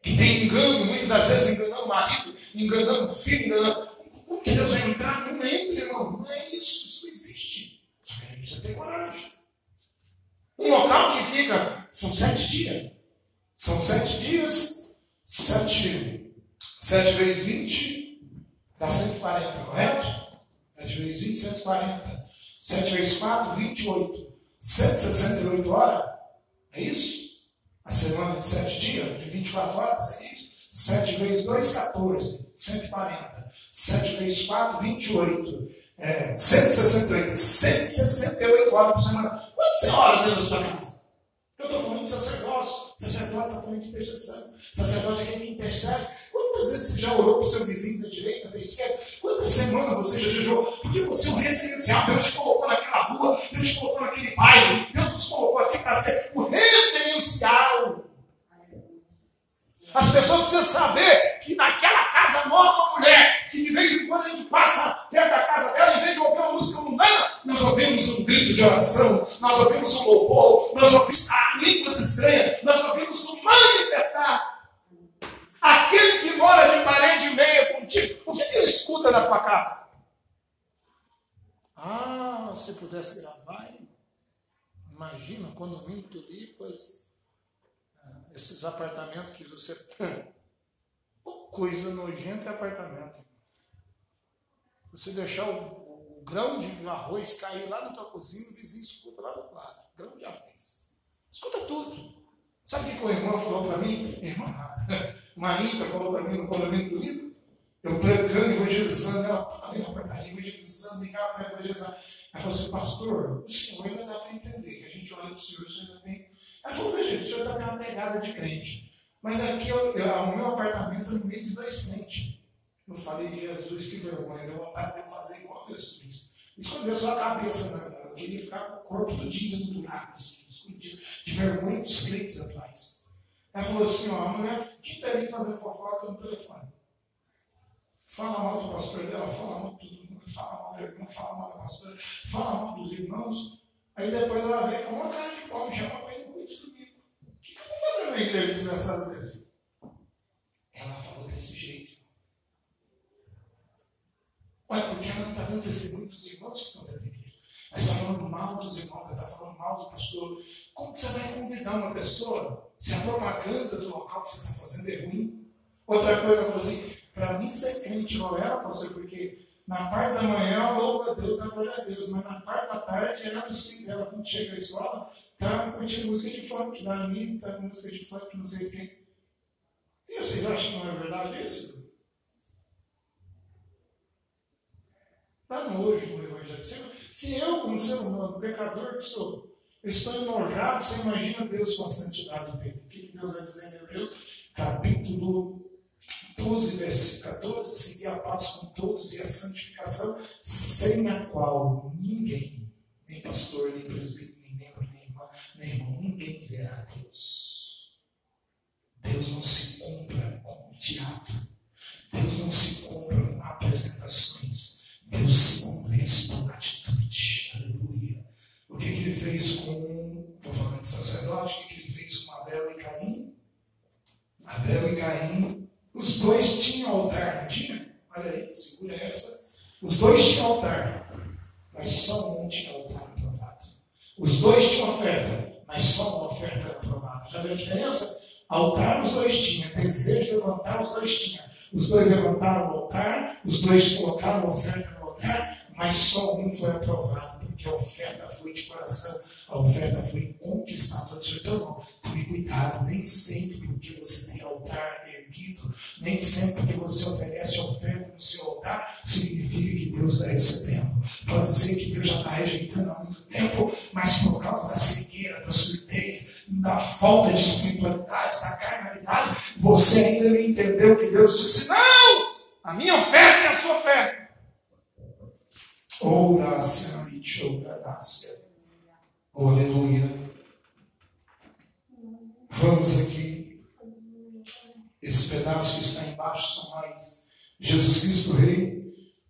que tem engano, muitas das vezes enganando o marido, enganando o filho, enganando. Como que Deus vai entrar? Não entre, irmão. Não é isso, isso não existe. Só que a gente precisa ter coragem. Um local que fica, são sete dias. São sete dias, sete, sete vezes vinte, dá 140, correto? Sete vezes vinte, 140. Sete vezes quatro, 28. 168 horas. É isso? A semana de sete dias, de 24 horas, é isso? 7 vezes 2, 14. 140. 7 vezes 4, 28. É, 168. 168 horas por semana. Quanto você ora dentro da sua casa? Eu estou falando. Sacerdote está falando de intercessão. Sacerdote é quem me intercede. Quantas vezes você já orou para o seu vizinho da direita, da esquerda? Quantas semanas você já jejuou? Porque você é um referencial. Deus te colocou naquela rua, Deus te colocou naquele bairro, Deus nos colocou aqui para ser o referencial. As pessoas precisam saber que naquela casa mora uma mulher, que de vez em quando a gente passa perto da casa dela, em vez de ouvir uma música mundana, nós ouvimos um grito de oração, nós ouvimos um louvor, nós ouvimos ah, línguas estranhas, nós ouvimos um manifestar. Aquele que mora de parede e meia contigo, o que ele escuta na tua casa? Ah, se pudesse gravar, imagina, condomínio Tulipas, esses apartamentos que você. Oh, coisa nojenta é apartamento. Você deixar o, grão de arroz cair lá na tua cozinha, o vizinho escuta lá do outro lado. Grão de arroz. Escuta tudo. Sabe o que o irmão falou para mim? Irmã, uma ímpia falou para mim no condomínio do livro. Eu pregando, evangelizando, ela ali na portaria, evangelizando, ligava para evangelizar. Ela falou assim, pastor, o senhor ainda dá para entender que a gente olha para o senhor, o senhor tem ela falou, veja, o senhor está com uma pegada de crente. Mas aqui eu, eu, o meu apartamento é no meio de dois crentes. Eu falei, Jesus, que vergonha, eu vou fazer igual a Jesus. Escondeu só a cabeça, né? Eu queria ficar com o corpo dia no buraco, assim, escondido, de vergonha dos crentes atrás. Ela falou assim, ó, a mulher o fazendo fofoca no telefone. Fala mal do pastor dela, fala mal de todo mundo, fala mal da irmã, fala mal da pastora, fala mal dos irmãos. Aí depois ela vem com uma cara de pau, me chama para ir no culto. O que, que eu vou fazer na igreja desgraçada desse? Ela falou desse jeito. Olha, porque ela não está dando testemunho dos irmãos que estão dentro da igreja. Mas está falando mal dos irmãos, está falando mal do pastor. Como que você vai convidar uma pessoa se a propaganda do local que você está fazendo é ruim? Outra coisa, falou assim, para mim ser crente não é, pastor, porque na parte da manhã louva a Deus, dá glória a Deus, mas na parte da tarde ela não sei dela, quando chega à escola, tá curtindo música de funk, da Anitta, música de funk, não sei quem. E vocês acham que não é verdade isso? Dá nojo no Evangelho. Se eu, como ser humano, pecador que sou, eu estou enojado, você imagina Deus com a santidade dele. O que, Deus vai dizer em Hebreus? Capítulo 12, versículo 14, seguir a paz com todos e a santificação, sem a qual ninguém, nem pastor, nem presbítero, nem membro, nem irmã, nem irmão, ninguém verá a Deus. Deus não se compra com teatro. Deus não se compra com apresentações. Deus convence por atitude. Aleluia. O que, que ele fez com, estou falando de sacerdote, o que, que ele fez com Abel e Caim? Abel e Caim os dois tinham altar, não tinha? Olha aí, segura essa. Os dois tinham altar, mas só um tinha altar aprovado. Os dois tinham oferta, mas só uma oferta aprovada. Já viu a diferença? Altar os dois tinham, desejo de levantar os dois tinham. Os dois levantaram o altar, os dois colocaram a oferta no mas só um foi aprovado, porque a oferta foi de coração, a oferta foi conquistada. Então, tome cuidado, nem sempre porque você tem altar erguido, nem sempre que você oferece oferta no seu altar, significa que Deus está recebendo. Pode ser que Deus já está rejeitando há muito tempo, mas por causa da cegueira, da surdez, da falta de espiritualidade, da carnalidade, você ainda não entendeu que Deus disse: não! A minha oferta é a sua oferta. Oração e choradácia. Aleluia. Vamos aqui esse pedaço que está embaixo são mais Jesus Cristo Rei.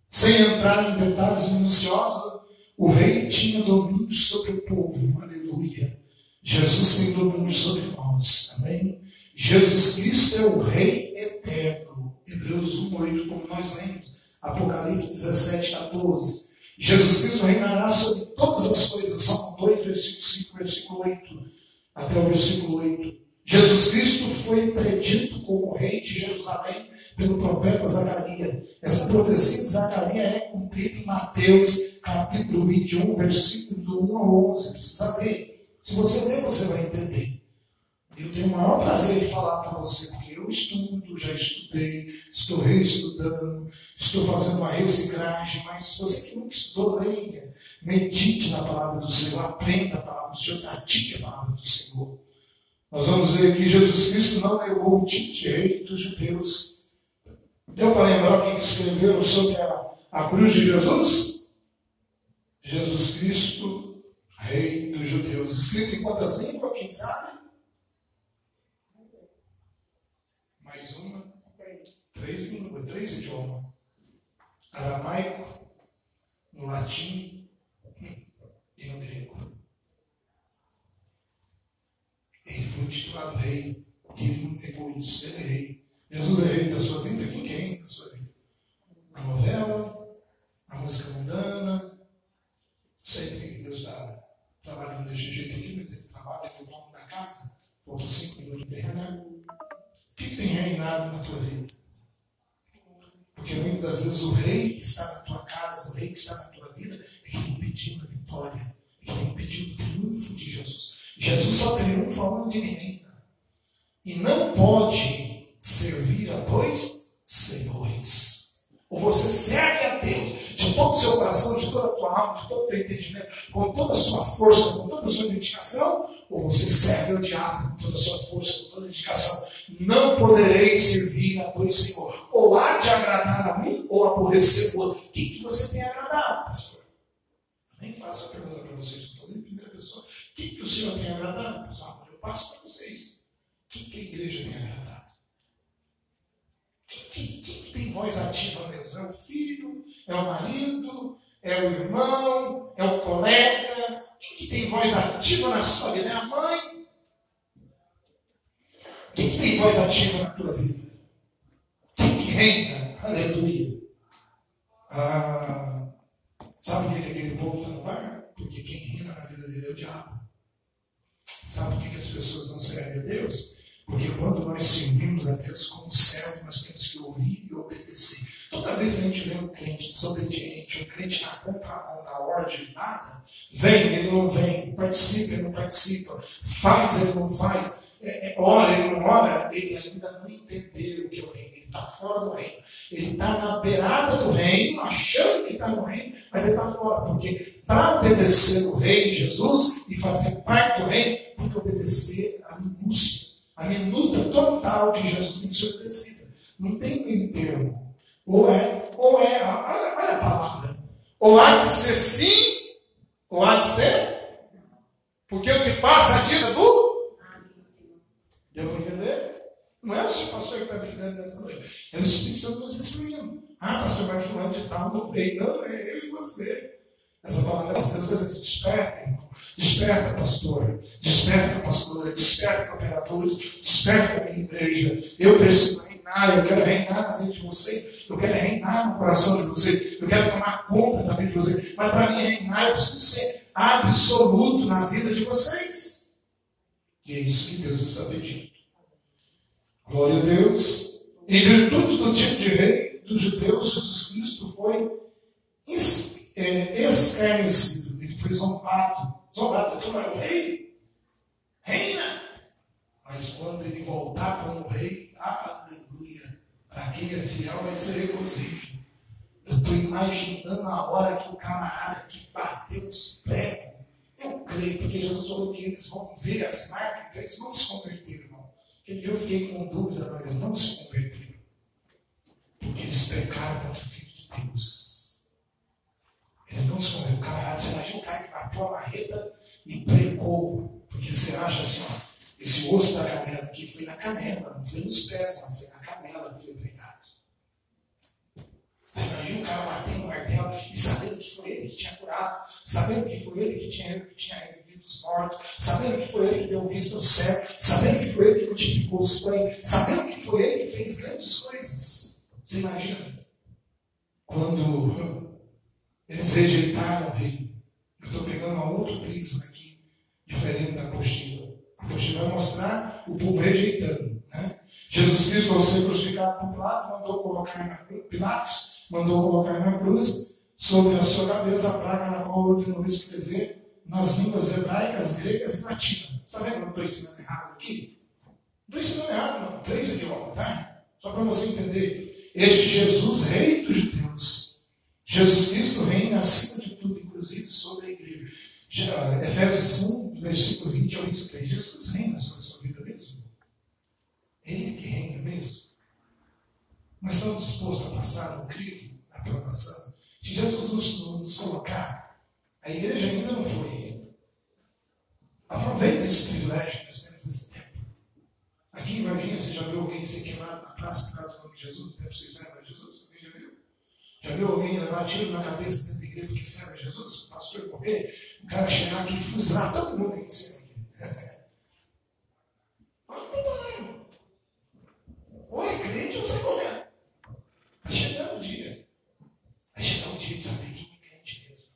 Sem entrar em detalhes minuciosos, o rei tinha domínio sobre o povo. Aleluia. Jesus tem domínio sobre nós. Amém? Jesus Cristo é o Rei eterno. Hebreus 1,8, como nós lemos. Apocalipse 17, 14. Jesus Cristo reinará sobre todas as coisas. Salmo 2, versículo 5, versículo 8. Até o versículo 8. Jesus Cristo foi predito como rei de Jerusalém pelo profeta Zacarias. Essa profecia de Zacarias é cumprida em Mateus, capítulo 21, versículo do 1 ao 11. Precisa ler. Se você ler, você vai entender. Eu tenho o maior prazer de falar para você, porque eu estudo, já estudei, estou reestudando, estou fazendo uma reciclagem, mas você que nunca estudou, leia, medite na palavra do Senhor, aprenda a palavra do Senhor, pratique a palavra do Senhor. Nós vamos ver que Jesus Cristo não negou o rei dos judeus. Deu para lembrar quem escreveram sobre a, a cruz de Jesus? Jesus Cristo, Rei dos judeus. Escrito em quantas línguas? Quem sabe? Mais uma? Três línguas, três idiomas. Aramaico, no latim e no grego. Ele foi titulado rei. E ele não negou isso. Ele é rei. Jesus é rei da sua vida? Quem é rei da sua vida? A novela, a música mundana. Sei por que Deus está trabalhando desse jeito aqui, mas ele trabalha, ele é o dono da casa. Faltam cinco casa, o Jesus e fazer parte do reino, tem que obedecer a minúcia, a minuta total de Jesus ser obedecida. Não tem meio termo. Ou é, ou é, olha, olha a palavra. Ou há de ser sim, ou há de ser. Porque o que passa disso é do. Deu para entender? Não é o pastor que está brigando nessa noite. É o Espírito Santo nos instruindo. Ah, pastor, vai fulano de tal, não veio. Não, é eu e você. Essa palavra das pessoas desperta, irmão. Desperta, pastor. Desperta, pastora. Desperta, operadores. Desperta, minha igreja. Eu preciso reinar. Eu quero reinar na vida de você. Eu quero reinar no coração de você. Eu quero tomar conta da vida de você. Mas para mim reinar, eu preciso ser absoluto na vida de vocês. E é isso que Deus está pedindo. Glória a Deus. Em virtude do tipo de rei dos judeus, Jesus Cristo foi é, escarnecido. Ele foi zombado. Zombado, não é o rei? Reina! Mas quando ele voltar como rei, aleluia! Para quem é fiel vai ser regozijo. Eu estou imaginando a hora que o camarada que bateu os pregos. Eu creio, porque Jesus falou que eles vão ver as marcas, então eles não se converteram, irmão. Eu fiquei com dúvida, não, eles não se converteram. Porque eles pecaram contra o Filho de Deus. Eles não se converteram. O camarada, você imagina o cara que bateu a marreta e pregou. Porque você acha assim, ó, esse osso da canela aqui foi na canela, não foi nos pés, não foi canela que foi pregado. Você imagina o cara batendo o martelo e sabendo que foi ele que tinha curado, sabendo que foi ele que tinha, que tinha revivido os mortos, sabendo que foi ele que deu vista ao céu, sabendo que foi ele que multiplicou os pães, sabendo que foi ele que fez grandes coisas. Você imagina? Quando eles rejeitaram o rei. Eu estou pegando um outro prisma aqui, diferente da apostila. A apostila vai mostrar o povo rejeitando. Né? Jesus Cristo, ao ser crucificado por Pilatos, mandou colocar na cruz, Pilatos mandou colocar na cruz sobre a sua cabeça a praga na qual ordenou escrever nas línguas hebraicas, gregas e latinas. Está vendo que eu estou ensinando errado aqui? Não estou ensinando errado, não. Três idiomas, tá? Só para você entender. Este Jesus, rei dos judeus. Jesus Cristo reina acima de tudo, inclusive sobre a igreja. Efésios 1, versículo 20 ao 23. Jesus reina sobre a sua vida mesmo. Ele que reina mesmo. Nós estamos dispostos a passar no crivo, na provação. Se Jesus nos, nos colocar, a igreja ainda não foi. Aproveita esse privilégio que nós temos nesse tempo. Aqui em Varginha, você já viu alguém ser queimado na praça por causa do nome de Jesus? No tempo que você serve a Jesus? Já viu? Alguém levar tiro na cabeça dentro da igreja porque serve a Jesus? O pastor morrer, o cara chegar aqui e fuzilar todo mundo aqui em cima. Olha o ou é crente ou sai correndo. Vai chegar o dia. Vai chegar o dia de saber quem é crente mesmo.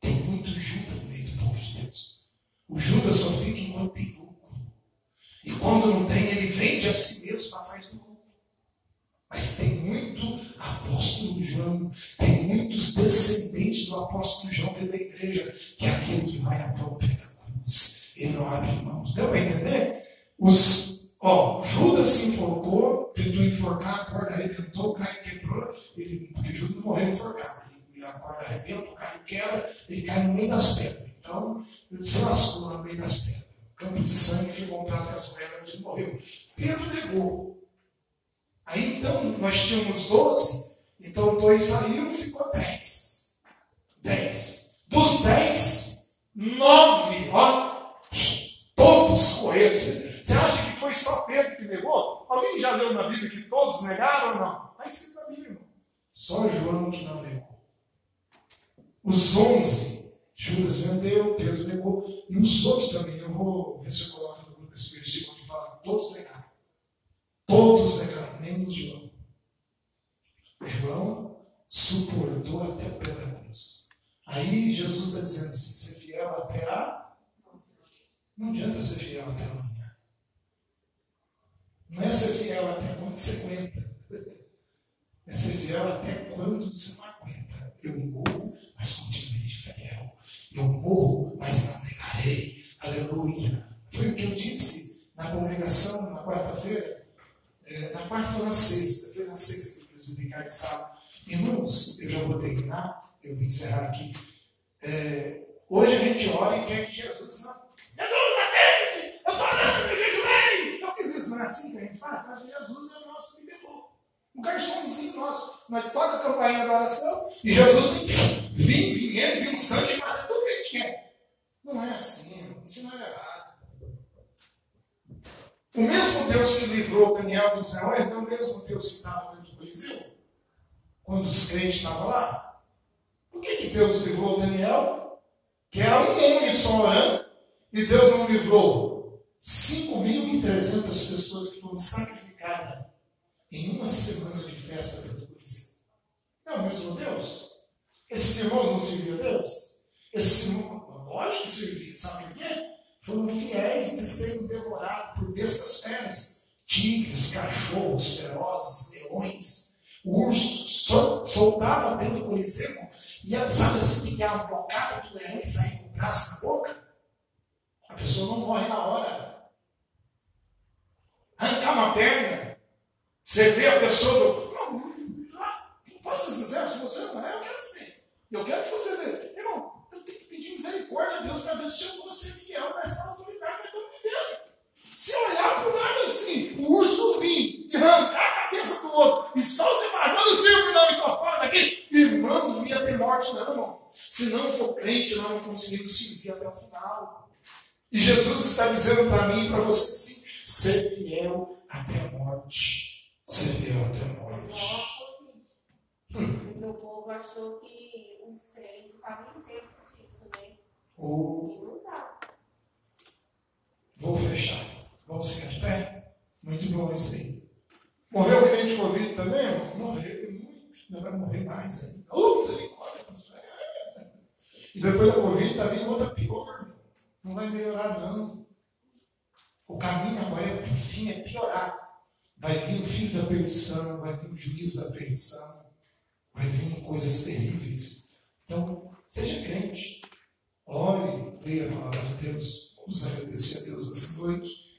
Tem muito Judas no meio do povo de Deus. O Judas só fica enquanto tem lucro. E quando não tem, ele vende a si mesmo para. Mas tem muito apóstolo João, tem muitos descendentes do apóstolo João dentro da igreja, que é aquele que vai até o pé da cruz. Ele não abre mãos. Deu para entender? Os Ó, Judas se enforcou, tentou enforcar, a corda arrebentou, o que era um homem só orando, e Deus não livrou 5.300 pessoas que foram sacrificadas em uma semana de festa dentro do? Não é o mesmo Deus? Esses irmãos não serviam a Deus? Esses irmãos, lógico que serviam, sabe por quê? Foram fiéis de serem devorados por bestas feras, tigres, cachorros ferozes, leões, ursos, soltavam dentro do Coliseu e sabe assim, que uma bocada do leão e sair com o braço na boca? A pessoa não morre na hora. Arrancar uma perna, você vê a pessoa. Não, não posso dizer, se você não é, eu quero ser. Eu quero que você veja. Irmão, eu tenho que pedir misericórdia a Deus para ver se eu vou ser fiel nessa autoridade que eu estou vivendo. Se olhar para o lado assim, o urso vir e arrancar cabeça do outro, e só os embasados servem não, e estou fora daqui, irmão, não ia ter morte, não, irmão. Se não for crente, nós não conseguimos servir até o final. E Jesus está dizendo para mim e para você sim, ser fiel até a morte. Ser fiel até a morte. Hum. O meu povo achou que os crentes estavam isentos disso, né? Ou... E não tá. Vou fechar. Vamos ficar de pé? Muito bom isso aí. Morreu o crente Covid também? Irmão? Morreu muito, ainda vai morrer mais ainda. Oh, misericórdia, E depois da Covid está vindo outra pior. Não vai melhorar, não. O caminho agora é para o fim, é piorar. Vai vir o filho da perdição, vai vir o juiz da perdição, vai vir coisas terríveis. Então, seja crente. Ore, leia a palavra de Deus. Vamos agradecer a Deus essa noite.